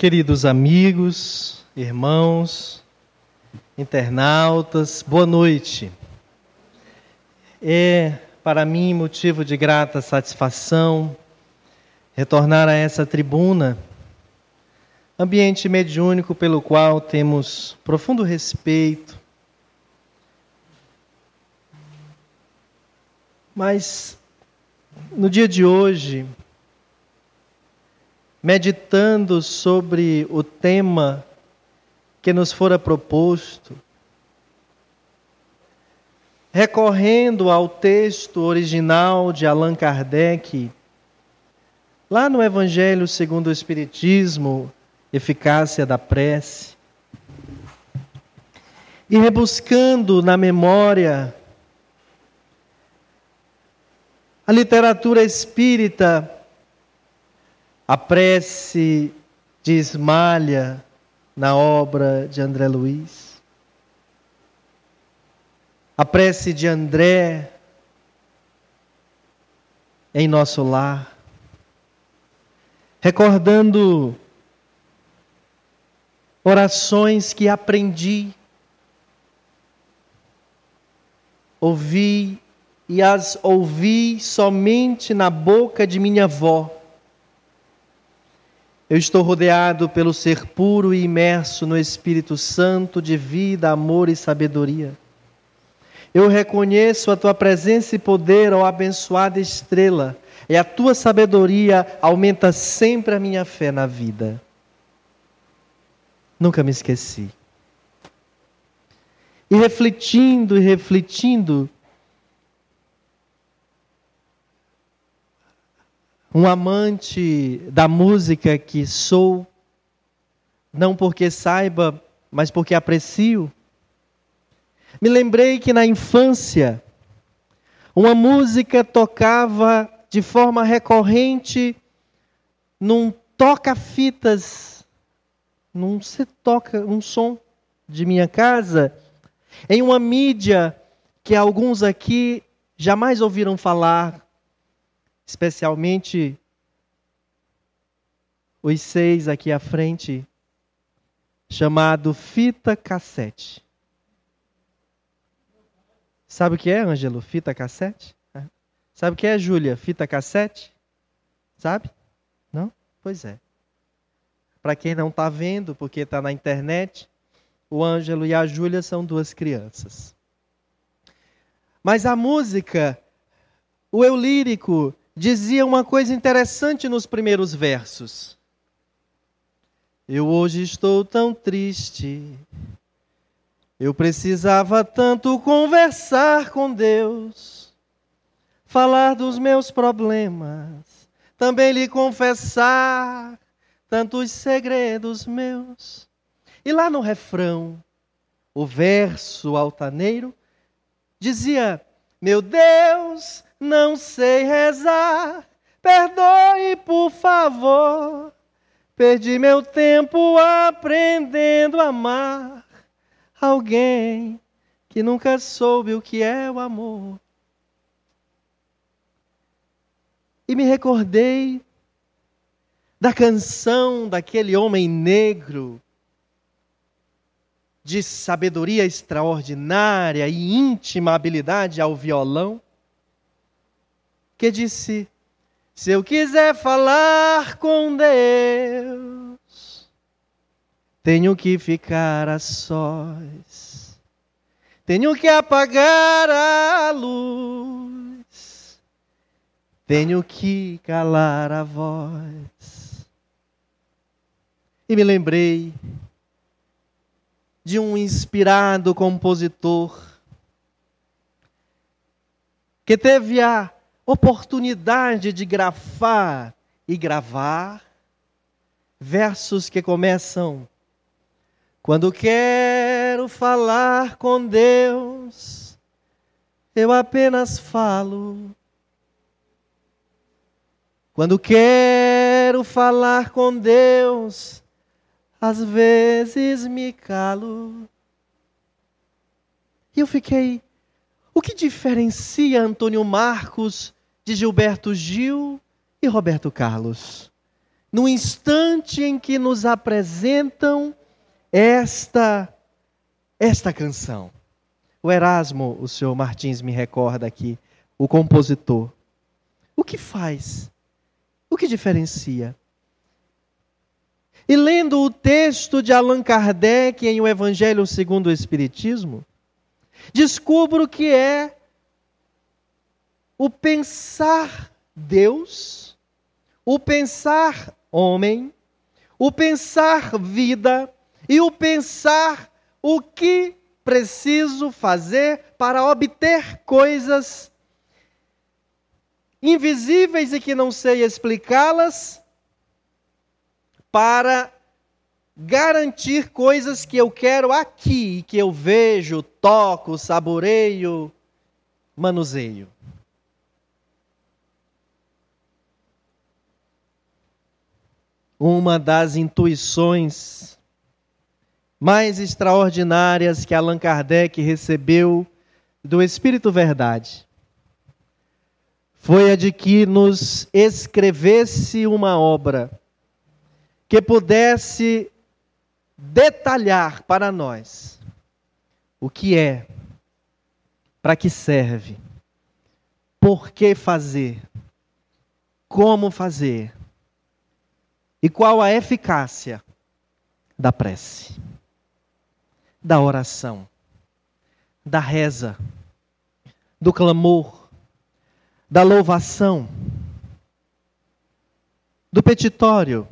Queridos amigos, irmãos, internautas, boa noite. É para mim motivo de grata satisfação retornar a essa tribuna, ambiente mediúnico pelo qual temos profundo respeito. Mas no dia de hoje, meditando sobre o tema que nos fora proposto, recorrendo ao texto original de Allan Kardec, lá no Evangelho segundo o Espiritismo, Eficácia da Prece, e rebuscando na memória a literatura espírita a prece de Ismalha na obra de André Luiz. A prece de André em nosso lar. Recordando orações que aprendi, ouvi e as ouvi somente na boca de minha avó eu estou rodeado pelo ser puro e imerso no Espírito Santo de vida, amor e sabedoria. Eu reconheço a tua presença e poder, ó abençoada estrela, e a tua sabedoria aumenta sempre a minha fé na vida. Nunca me esqueci. E refletindo e refletindo, um amante da música que sou, não porque saiba, mas porque aprecio. Me lembrei que na infância, uma música tocava de forma recorrente num toca-fitas, num se toca, um som de minha casa, em uma mídia que alguns aqui jamais ouviram falar, especialmente os seis aqui à frente, chamado fita cassete. Sabe o que é, Ângelo? Fita cassete? Sabe o que é, Júlia? Fita cassete? Sabe? Não? Pois é. Para quem não está vendo, porque está na internet, o Ângelo e a Júlia são duas crianças. Mas a música, o eu lírico, dizia uma coisa interessante nos primeiros versos. Eu hoje estou tão triste. Eu precisava tanto conversar com Deus, falar dos meus problemas, também lhe confessar tantos segredos meus. E lá no refrão, o verso altaneiro dizia: Meu Deus, não sei rezar, perdoe por favor. Perdi meu tempo aprendendo a amar alguém que nunca soube o que é o amor. E me recordei da canção daquele homem negro, de sabedoria extraordinária e íntima habilidade ao violão, que disse: Se eu quiser falar com Deus, tenho que ficar a sós, tenho que apagar a luz, tenho que calar a voz. E me lembrei de um inspirado compositor que teve a oportunidade de grafar e gravar versos que começam quando quero falar com Deus, eu apenas falo. Quando quero falar com Deus, às vezes me calo. E eu fiquei o que diferencia Antônio Marcos de Gilberto Gil e Roberto Carlos? no instante em que nos apresentam esta esta canção. O Erasmo, o senhor Martins me recorda aqui, o compositor. O que faz? O que diferencia? E lendo o texto de Allan Kardec em O Evangelho segundo o Espiritismo, descubro que é o pensar Deus, o pensar homem, o pensar vida e o pensar o que preciso fazer para obter coisas invisíveis e que não sei explicá-las, para garantir coisas que eu quero aqui, que eu vejo, toco, saboreio, manuseio. Uma das intuições mais extraordinárias que Allan Kardec recebeu do Espírito Verdade foi a de que nos escrevesse uma obra que pudesse detalhar para nós o que é, para que serve, por que fazer, como fazer e qual a eficácia da prece da oração, da reza, do clamor, da louvação, do petitório,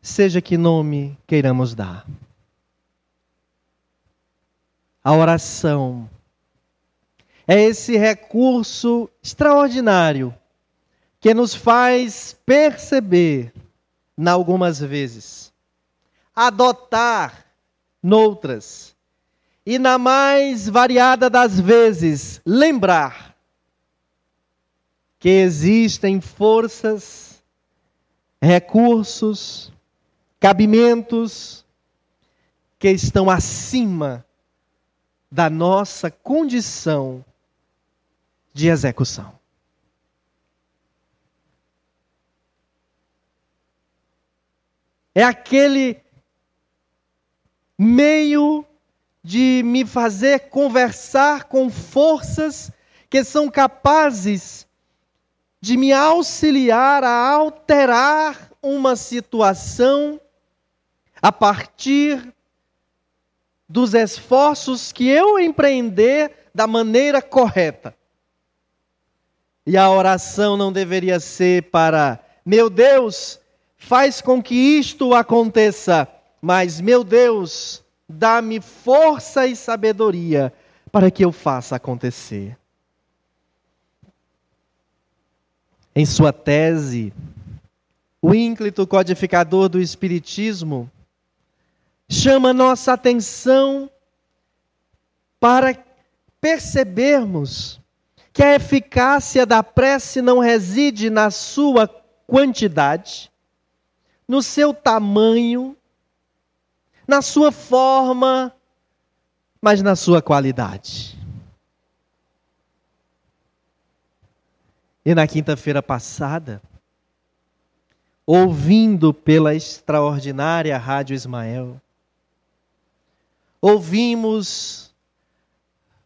seja que nome queiramos dar. A oração é esse recurso extraordinário que nos faz perceber, na algumas vezes, adotar noutras. E na mais variada das vezes, lembrar que existem forças, recursos, cabimentos que estão acima da nossa condição de execução. É aquele meio de me fazer conversar com forças que são capazes de me auxiliar a alterar uma situação a partir dos esforços que eu empreender da maneira correta. E a oração não deveria ser para, meu Deus, faz com que isto aconteça mas, meu Deus, dá-me força e sabedoria para que eu faça acontecer. Em sua tese, o ínclito codificador do Espiritismo chama nossa atenção para percebermos que a eficácia da prece não reside na sua quantidade, no seu tamanho, na sua forma, mas na sua qualidade. E na quinta-feira passada, ouvindo pela extraordinária Rádio Ismael, ouvimos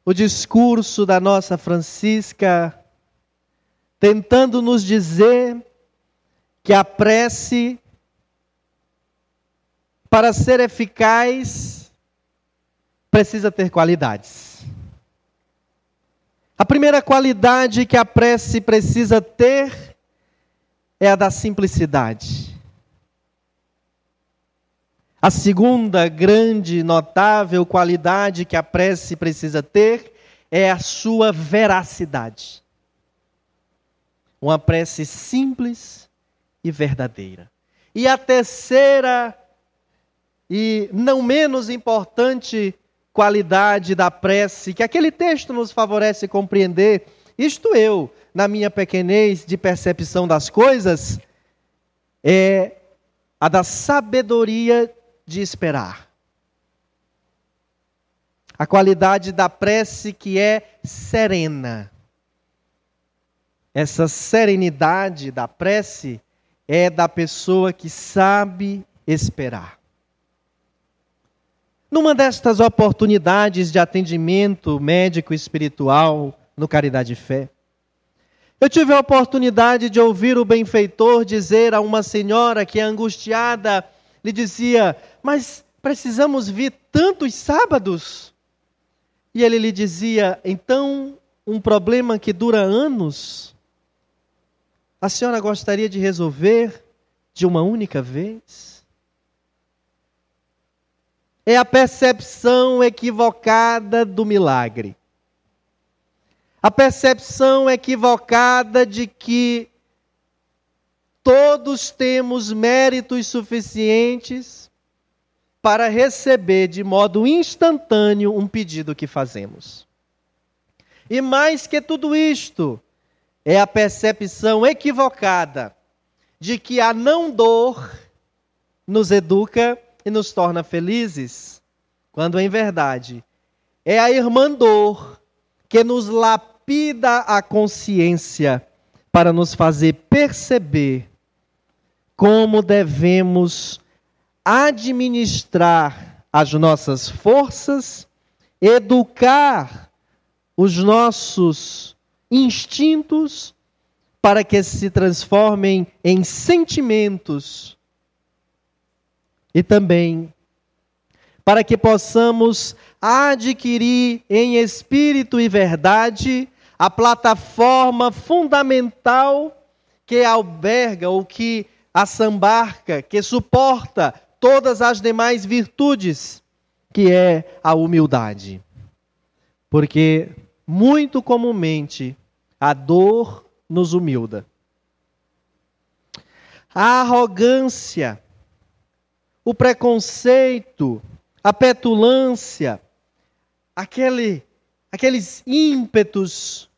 o discurso da nossa Francisca, tentando nos dizer que a prece para ser eficaz, precisa ter qualidades. A primeira qualidade que a prece precisa ter é a da simplicidade. A segunda grande, notável qualidade que a prece precisa ter é a sua veracidade. Uma prece simples e verdadeira. E a terceira e não menos importante qualidade da prece, que aquele texto nos favorece compreender, isto eu, na minha pequenez de percepção das coisas, é a da sabedoria de esperar. A qualidade da prece que é serena. Essa serenidade da prece é da pessoa que sabe esperar. Numa destas oportunidades de atendimento médico espiritual no Caridade Fé, eu tive a oportunidade de ouvir o benfeitor dizer a uma senhora que, angustiada, lhe dizia: Mas precisamos vir tantos sábados? E ele lhe dizia: Então, um problema que dura anos, a senhora gostaria de resolver de uma única vez? É a percepção equivocada do milagre. A percepção equivocada de que todos temos méritos suficientes para receber de modo instantâneo um pedido que fazemos. E mais que tudo isto, é a percepção equivocada de que a não dor nos educa e nos torna felizes, quando em verdade é a irmã dor que nos lapida a consciência para nos fazer perceber como devemos administrar as nossas forças, educar os nossos instintos para que se transformem em sentimentos e também para que possamos adquirir em espírito e verdade a plataforma fundamental que alberga ou que assambarca, que suporta todas as demais virtudes, que é a humildade. Porque muito comumente a dor nos humilda. A arrogância, o preconceito, a petulância, aquele, aqueles ímpetos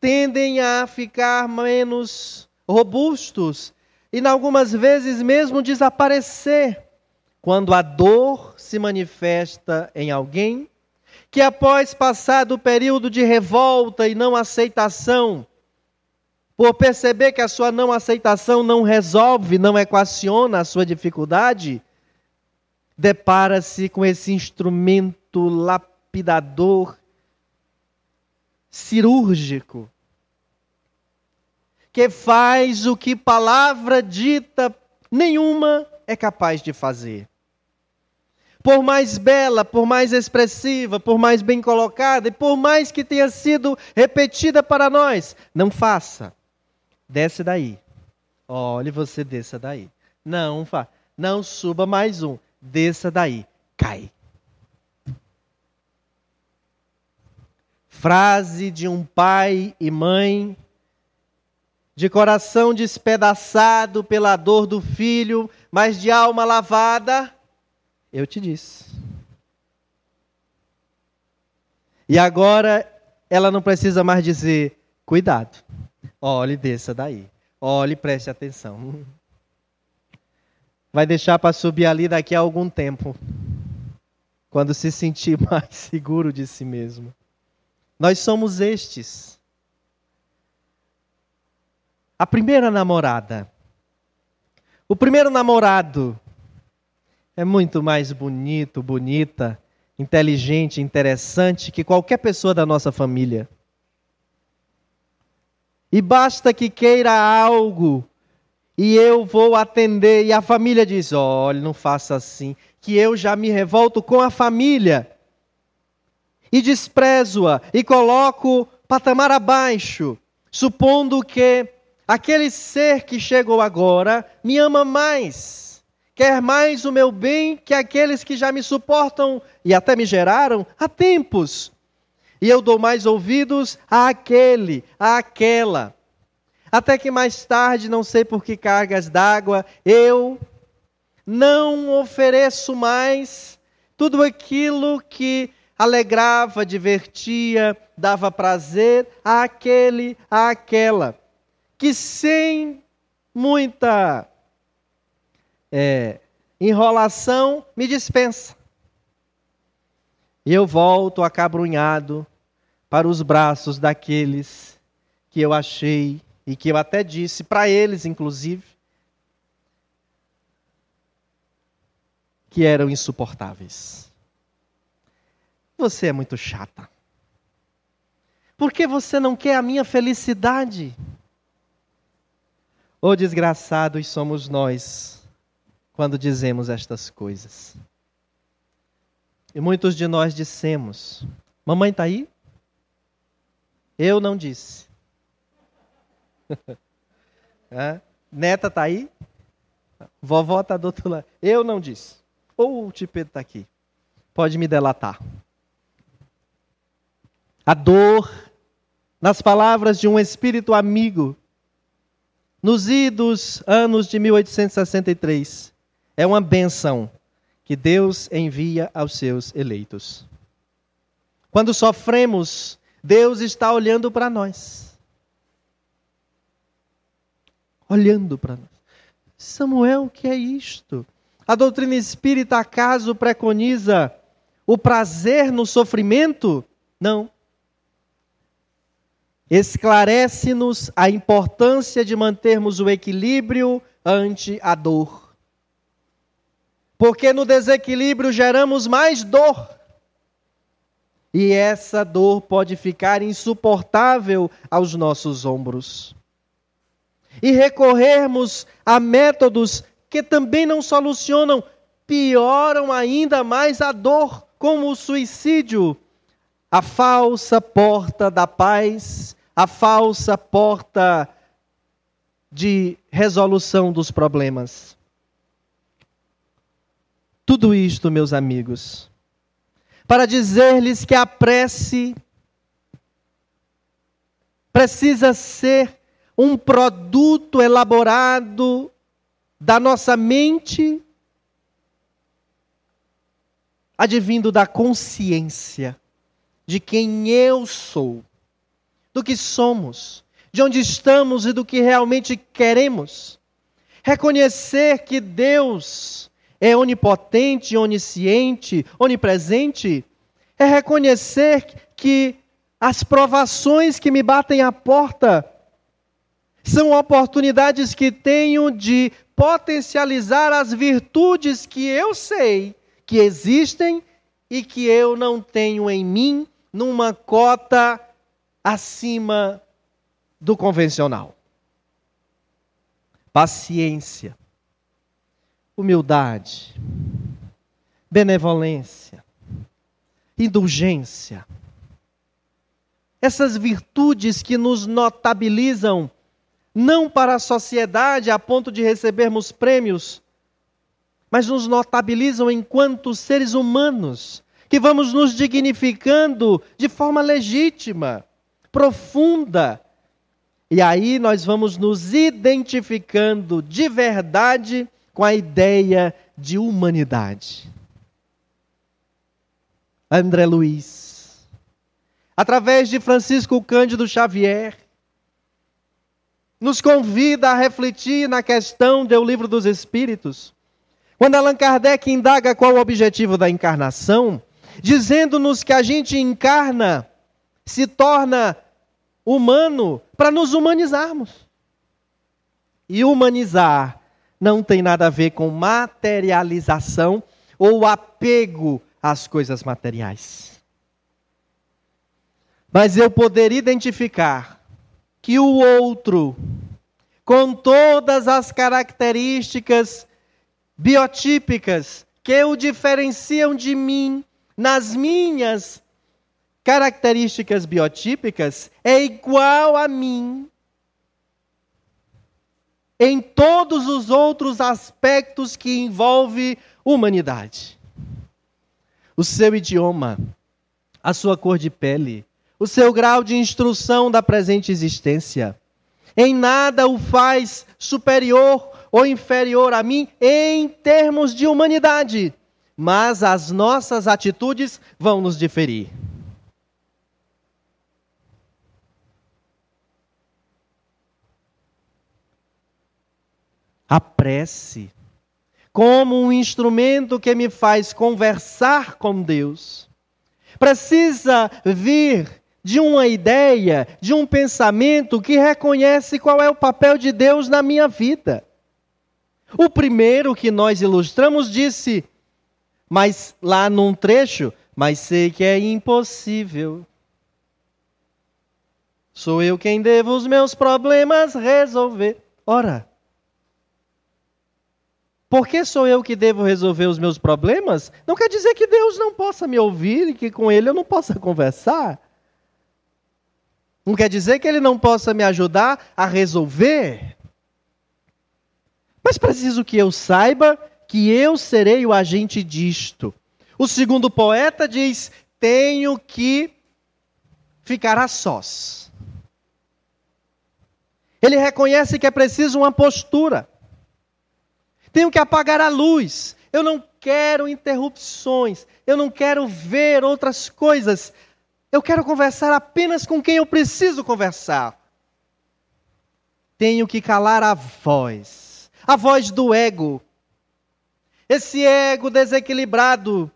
tendem a ficar menos robustos e, algumas vezes, mesmo desaparecer quando a dor se manifesta em alguém que, após passado o período de revolta e não aceitação, por perceber que a sua não aceitação não resolve, não equaciona a sua dificuldade, depara-se com esse instrumento lapidador, cirúrgico, que faz o que palavra dita nenhuma é capaz de fazer. Por mais bela, por mais expressiva, por mais bem colocada e por mais que tenha sido repetida para nós, não faça. Desce daí. Olhe, você desça daí. Não, não suba mais um. Desça daí. Cai. Frase de um pai e mãe de coração despedaçado pela dor do filho, mas de alma lavada, eu te disse. E agora ela não precisa mais dizer: cuidado, olhe, desça daí, olhe, preste atenção. Vai deixar para subir ali daqui a algum tempo, quando se sentir mais seguro de si mesmo. Nós somos estes a primeira namorada. O primeiro namorado é muito mais bonito, bonita, inteligente, interessante que qualquer pessoa da nossa família. E basta que queira algo e eu vou atender. E a família diz: olha, não faça assim, que eu já me revolto com a família. E desprezo-a e coloco patamar abaixo, supondo que Aquele ser que chegou agora me ama mais, quer mais o meu bem que aqueles que já me suportam e até me geraram há tempos. E eu dou mais ouvidos àquele, àquela. Até que mais tarde, não sei por que cargas d'água, eu não ofereço mais tudo aquilo que alegrava, divertia, dava prazer àquele, àquela que sem muita é, enrolação me dispensa. E eu volto acabrunhado para os braços daqueles que eu achei e que eu até disse para eles, inclusive, que eram insuportáveis. Você é muito chata. Por que você não quer a minha felicidade? Oh, desgraçados somos nós quando dizemos estas coisas. E muitos de nós dissemos: Mamãe está aí? Eu não disse. Neta está aí? Vovó está do outro lado. Eu não disse. Ou o Tipeto está aqui. Pode me delatar. A dor, nas palavras de um espírito amigo, nos idos anos de 1863, é uma benção que Deus envia aos seus eleitos. Quando sofremos, Deus está olhando para nós. Olhando para nós. Samuel, o que é isto? A doutrina espírita acaso preconiza o prazer no sofrimento? Não. Esclarece-nos a importância de mantermos o equilíbrio ante a dor. Porque no desequilíbrio geramos mais dor. E essa dor pode ficar insuportável aos nossos ombros e recorrermos a métodos que também não solucionam, pioram ainda mais a dor, como o suicídio, a falsa porta da paz, a falsa porta de resolução dos problemas. Tudo isto, meus amigos, para dizer-lhes que a prece precisa ser um produto elaborado da nossa mente, advindo da consciência de quem eu sou, do que somos, de onde estamos e do que realmente queremos. Reconhecer que Deus é onipotente, onisciente, onipresente, é reconhecer que as provações que me batem à porta são oportunidades que tenho de potencializar as virtudes que eu sei que existem e que eu não tenho em mim numa cota acima do convencional. Paciência, humildade, benevolência, indulgência. Essas virtudes que nos notabilizam não para a sociedade a ponto de recebermos prêmios, mas nos notabilizam enquanto seres humanos, que vamos nos dignificando de forma legítima, profunda. E aí nós vamos nos identificando de verdade com a ideia de humanidade. André Luiz, através de Francisco Cândido Xavier, nos convida a refletir na questão do livro dos Espíritos. Quando Allan Kardec indaga qual o objetivo da encarnação, dizendo-nos que a gente encarna, se torna humano para nos humanizarmos. E humanizar não tem nada a ver com materialização ou apego às coisas materiais. Mas eu poder identificar que o outro, com todas as características biotípicas que o diferenciam de mim, nas minhas características biotípicas, é igual a mim em todos os outros aspectos que envolve humanidade. O seu idioma, a sua cor de pele, o seu grau de instrução da presente existência. Em nada o faz superior ou inferior a mim em termos de humanidade, mas as nossas atitudes vão nos diferir. A prece, como um instrumento que me faz conversar com Deus, precisa vir de uma ideia, de um pensamento que reconhece qual é o papel de Deus na minha vida. O primeiro que nós ilustramos disse: mas lá num trecho, mas sei que é impossível. Sou eu quem devo os meus problemas resolver. Ora, porque sou eu que devo resolver os meus problemas, não quer dizer que Deus não possa me ouvir e que com Ele eu não possa conversar. Não quer dizer que Ele não possa me ajudar a resolver. Mas preciso que eu saiba que eu serei o agente disto. O segundo poeta diz: tenho que ficar a sós. Ele reconhece que é preciso uma postura. Tenho que apagar a luz. Eu não quero interrupções. Eu não quero ver outras coisas. Eu quero conversar apenas com quem eu preciso conversar. Tenho que calar a voz, a voz do ego. Esse ego desequilibrado,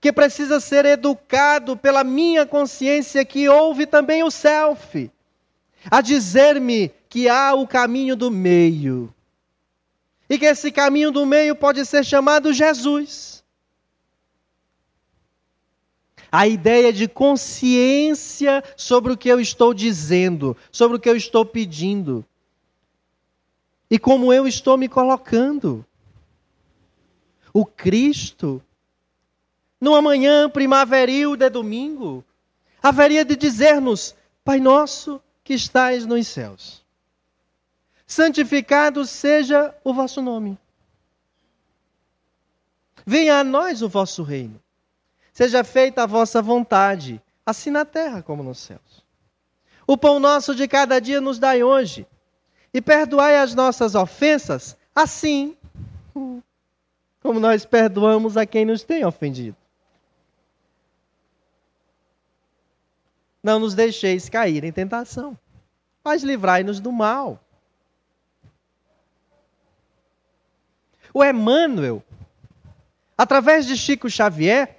que precisa ser educado pela minha consciência, que ouve também o self, a dizer-me que há o caminho do meio. E que esse caminho do meio pode ser chamado Jesus. A ideia de consciência sobre o que eu estou dizendo, sobre o que eu estou pedindo. E como eu estou me colocando. O Cristo, numa manhã primaveril de domingo, haveria de dizer-nos: Pai nosso que estais nos céus santificado seja o vosso nome. Venha a nós o vosso reino. Seja feita a vossa vontade, assim na terra como nos céus. O pão nosso de cada dia nos dai hoje, e perdoai as nossas ofensas, assim como nós perdoamos a quem nos tem ofendido. Não nos deixeis cair em tentação, mas livrai-nos do mal. O Emmanuel, através de Chico Xavier,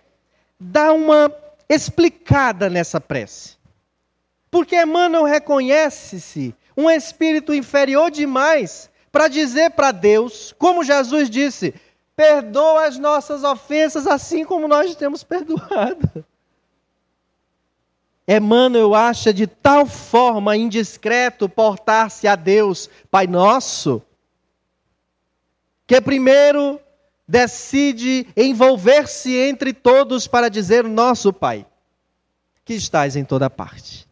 dá uma explicada nessa prece. Porque Emmanuel reconhece-se um espírito inferior demais para dizer para Deus, como Jesus disse: perdoa as nossas ofensas assim como nós temos perdoado. Emmanuel acha de tal forma indiscreto portar-se a Deus, Pai Nosso, que primeiro decide envolver-se entre todos para dizer: Nosso Pai, que estás em toda parte.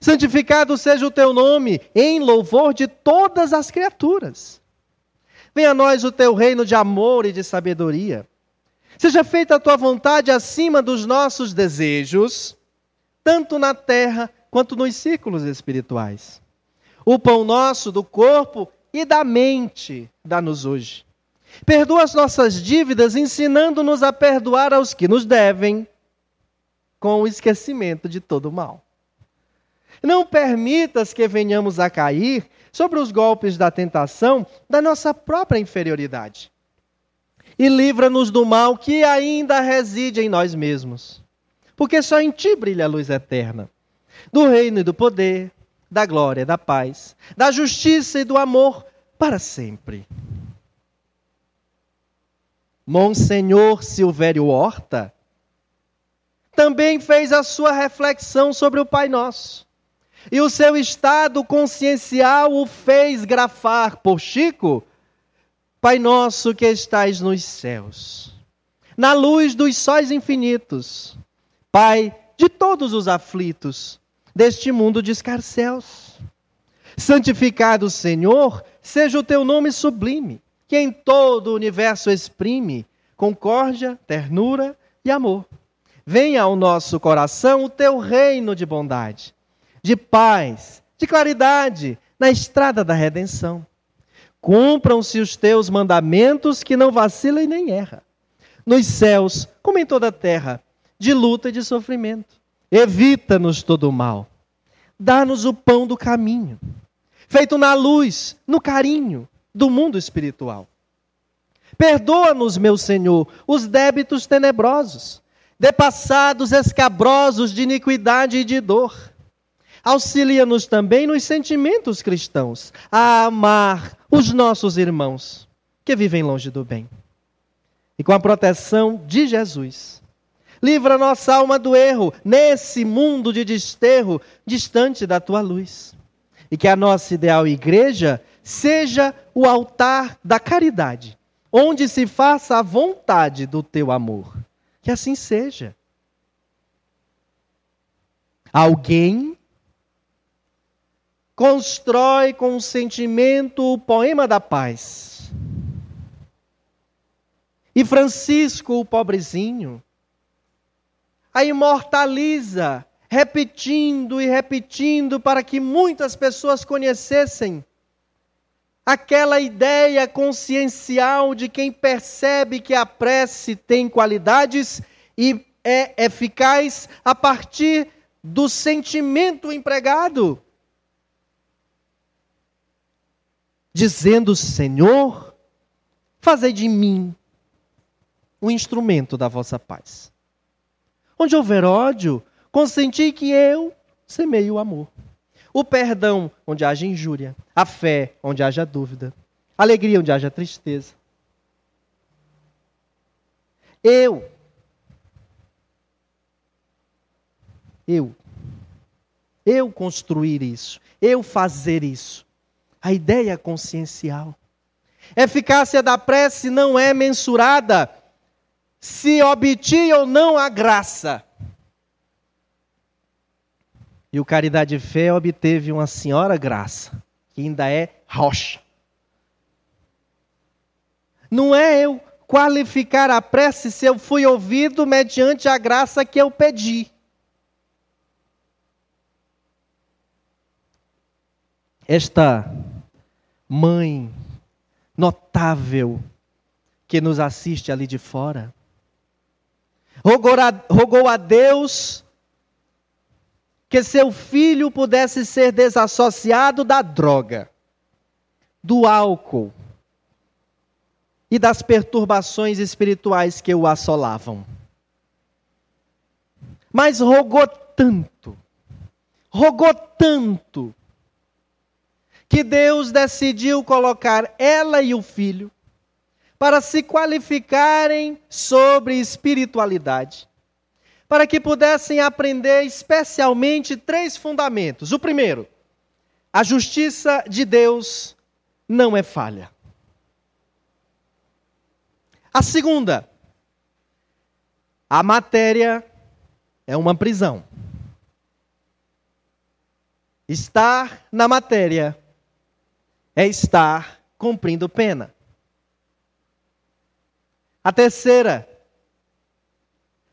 Santificado seja o teu nome, em louvor de todas as criaturas. Venha a nós o teu reino de amor e de sabedoria. Seja feita a tua vontade acima dos nossos desejos, tanto na terra quanto nos círculos espirituais. O pão nosso do corpo e da mente dá-nos hoje. Perdoa as nossas dívidas, ensinando-nos a perdoar aos que nos devem, com o esquecimento de todo o mal. Não permitas que venhamos a cair sobre os golpes da tentação da nossa própria inferioridade. E livra-nos do mal que ainda reside em nós mesmos. Porque só em ti brilha a luz eterna, do reino e do poder, da glória, da paz, da justiça e do amor para sempre. Monsenhor Silvério Horta também fez a sua reflexão sobre o Pai Nosso. E o seu estado consciencial o fez grafar por Chico, Pai Nosso que estais nos céus, na luz dos sóis infinitos, Pai de todos os aflitos deste mundo de escarcéus. Santificado, Senhor, seja o teu nome sublime, que em todo o universo exprime concórdia, ternura e amor. Venha ao nosso coração o teu reino de bondade, de paz, de claridade na estrada da redenção. Cumpram-se os teus mandamentos que não vacila e nem erra. Nos céus, como em toda a terra, de luta e de sofrimento evita-nos todo o mal. Dá-nos o pão do caminho, feito na luz, no carinho do mundo espiritual. Perdoa-nos, meu Senhor, os débitos tenebrosos, depassados escabrosos de iniquidade e de dor. Auxilia-nos também nos sentimentos cristãos, a amar os nossos irmãos que vivem longe do bem. e com a proteção de Jesus. Livra nossa alma do erro nesse mundo de desterro, distante da tua luz. E que a nossa ideal igreja seja o altar da caridade, onde se faça a vontade do teu amor. Que assim seja. Alguém constrói com o sentimento o poema da paz. E Francisco, o pobrezinho, a imortaliza, repetindo e repetindo para que muitas pessoas conhecessem aquela ideia consciencial de quem percebe que a prece tem qualidades e é eficaz a partir do sentimento empregado. Dizendo, Senhor, fazei de mim um instrumento da vossa paz. Onde houver ódio, consenti que eu semeio o amor. O perdão, onde haja injúria. A fé, onde haja dúvida. Alegria, onde haja tristeza. Eu. Eu. Eu construir isso. Eu fazer isso. A ideia consciencial. Eficácia da prece não é mensurada se obtinha ou não a graça. E o Caridade Fé obteve uma senhora graça, que ainda é rocha. Não é eu qualificar a prece se eu fui ouvido mediante a graça que eu pedi. Esta mãe notável que nos assiste ali de fora, rogou a, rogou a Deus que seu filho pudesse ser desassociado da droga, do álcool e das perturbações espirituais que o assolavam. Mas rogou tanto, rogou tanto, que Deus decidiu colocar ela e o filho para se qualificarem sobre espiritualidade, para que pudessem aprender especialmente três fundamentos. O primeiro, a justiça de Deus não é falha. A segunda, a matéria é uma prisão. Estar na matéria é estar cumprindo pena. A terceira,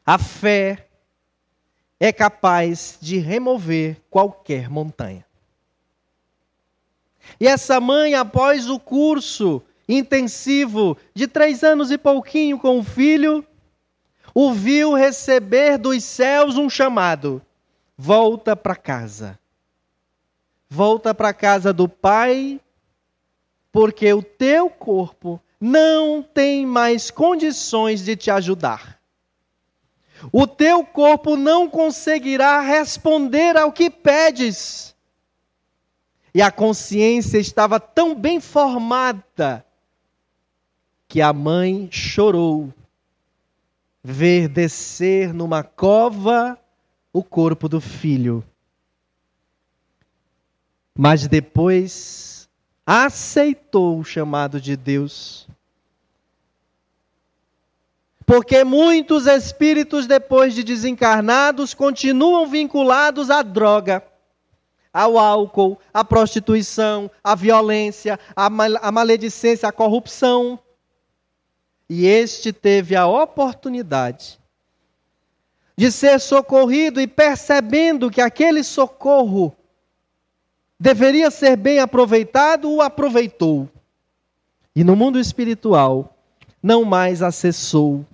a fé é capaz de remover qualquer montanha. E essa mãe, após o curso intensivo de três anos e pouquinho com o filho, o viu receber dos céus um chamado: volta para casa. Volta para casa do pai, porque o teu corpo não tem mais condições de te ajudar. O teu corpo não conseguirá responder ao que pedes. E a consciência estava tão bem formada que a mãe chorou ver descer numa cova o corpo do filho. Mas depois aceitou o chamado de Deus porque muitos espíritos, depois de desencarnados, continuam vinculados à droga, ao álcool, à prostituição, à violência, à, mal à maledicência, à corrupção. E este teve a oportunidade de ser socorrido e percebendo que aquele socorro deveria ser bem aproveitado, o aproveitou. E no mundo espiritual, não mais acessou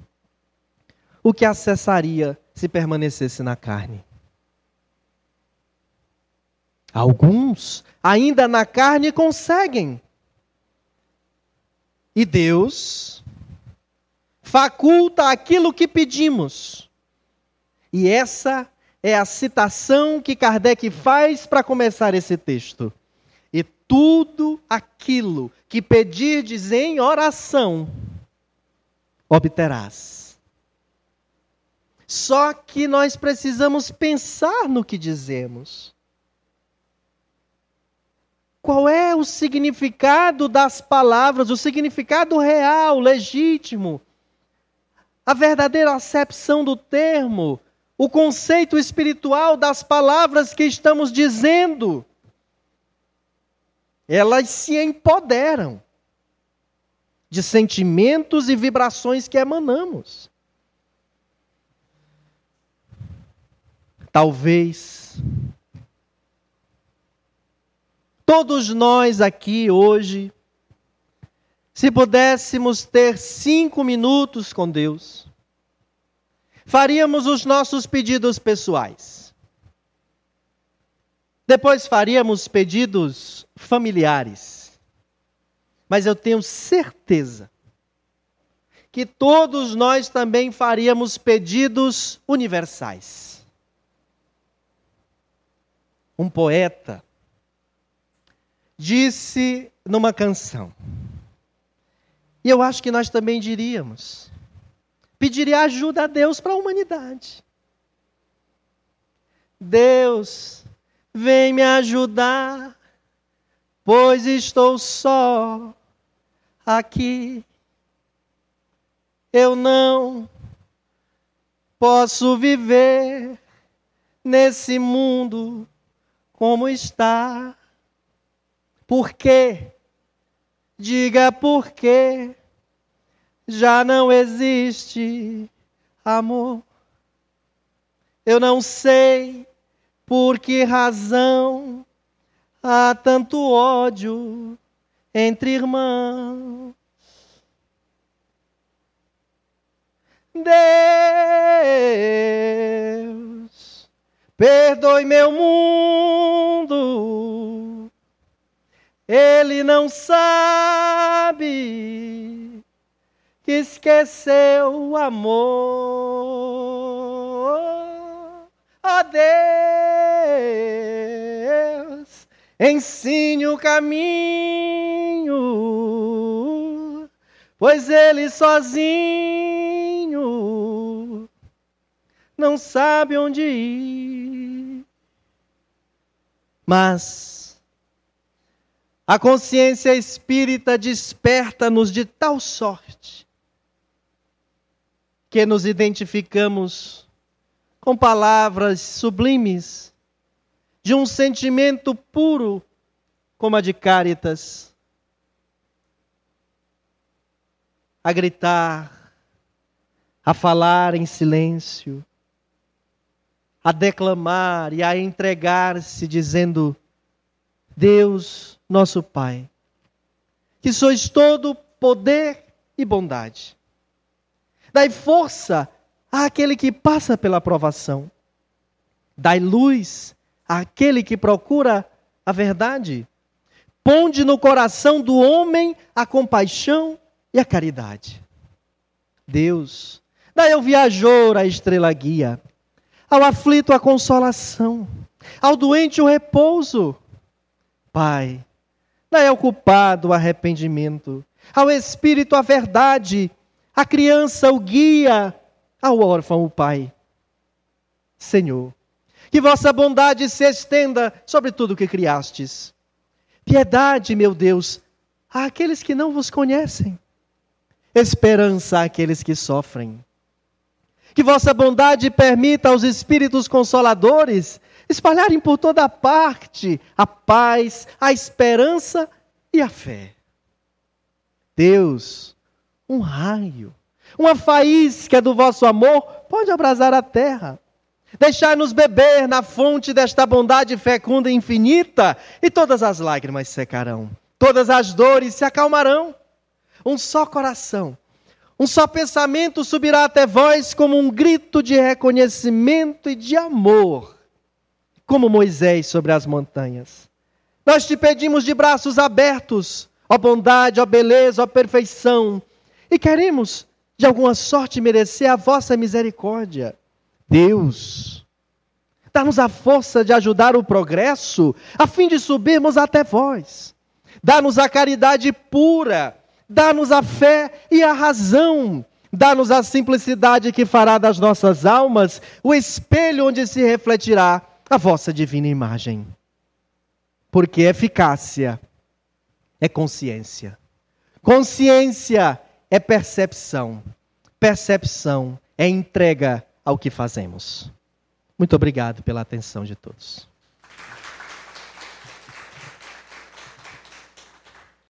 o que acessaria se permanecesse na carne. Alguns, ainda na carne, conseguem. E Deus faculta aquilo que pedimos. E essa é a citação que Kardec faz para começar esse texto. E tudo aquilo que pedirdes em oração, obterás. Só que nós precisamos pensar no que dizemos. Qual é o significado das palavras, o significado real, legítimo, a verdadeira acepção do termo, o conceito espiritual das palavras que estamos dizendo? Elas se empoderam de sentimentos e vibrações que emanamos. Talvez todos nós aqui hoje, se pudéssemos ter cinco minutos com Deus, faríamos os nossos pedidos pessoais. Depois faríamos pedidos familiares mas eu tenho certeza que todos nós também faríamos pedidos universais. Um poeta disse numa canção, e eu acho que nós também diríamos, pediria ajuda a Deus para a humanidade. Deus, vem me ajudar, pois estou só aqui. Eu não posso viver nesse mundo como está. Por quê? Diga por quê. Já não existe amor. Eu não sei por que razão há tanto ódio entre irmãos. Deus, perdoe meu mundo, ele não sabe esqueceu o amor. Oh, Deus, ensine o caminho, pois ele sozinho não sabe onde ir. Mas a consciência espírita desperta-nos de tal sorte que nos identificamos com palavras sublimes de um sentimento puro como a de Cáritas, a gritar, a falar em silêncio, a declamar e a entregar-se, dizendo: Deus, nosso Pai, que sois todo poder e bondade. Dai força àquele que passa pela provação. Dai luz aquele que procura a verdade. Ponde no coração do homem a compaixão e a caridade. Deus, daí ao viajor a estrela guia, ao aflito a consolação, ao doente o repouso. Pai, daí ao culpado o arrependimento, ao espírito a verdade, à criança o guia, ao órfão o pai. Senhor, que vossa bondade se estenda sobre tudo o que criastes. Piedade, meu Deus, àqueles que não vos conhecem. Esperança àqueles que sofrem. Que vossa bondade permita aos espíritos consoladores espalharem por toda parte a paz, a esperança e a fé. Deus, um raio, uma faísca do vosso amor pode abrasar a terra Deixai-nos beber na fonte desta bondade fecunda e infinita, e todas as lágrimas secarão, todas as dores se acalmarão. Um só coração, um só pensamento subirá até vós como um grito de reconhecimento e de amor, como Moisés sobre as montanhas. Nós te pedimos de braços abertos, ó bondade, ó beleza, ó perfeição, e queremos, de alguma sorte, merecer a vossa misericórdia. Deus. Dá-nos a força de ajudar o progresso, a fim de subirmos até vós. Dá-nos a caridade pura, dá-nos a fé e a razão, Dá-nos a simplicidade que fará das nossas almas o espelho onde se refletirá a vossa divina imagem. Porque eficácia é consciência. Consciência é percepção. Percepção é entrega ao que fazemos. Muito obrigado pela atenção de todos.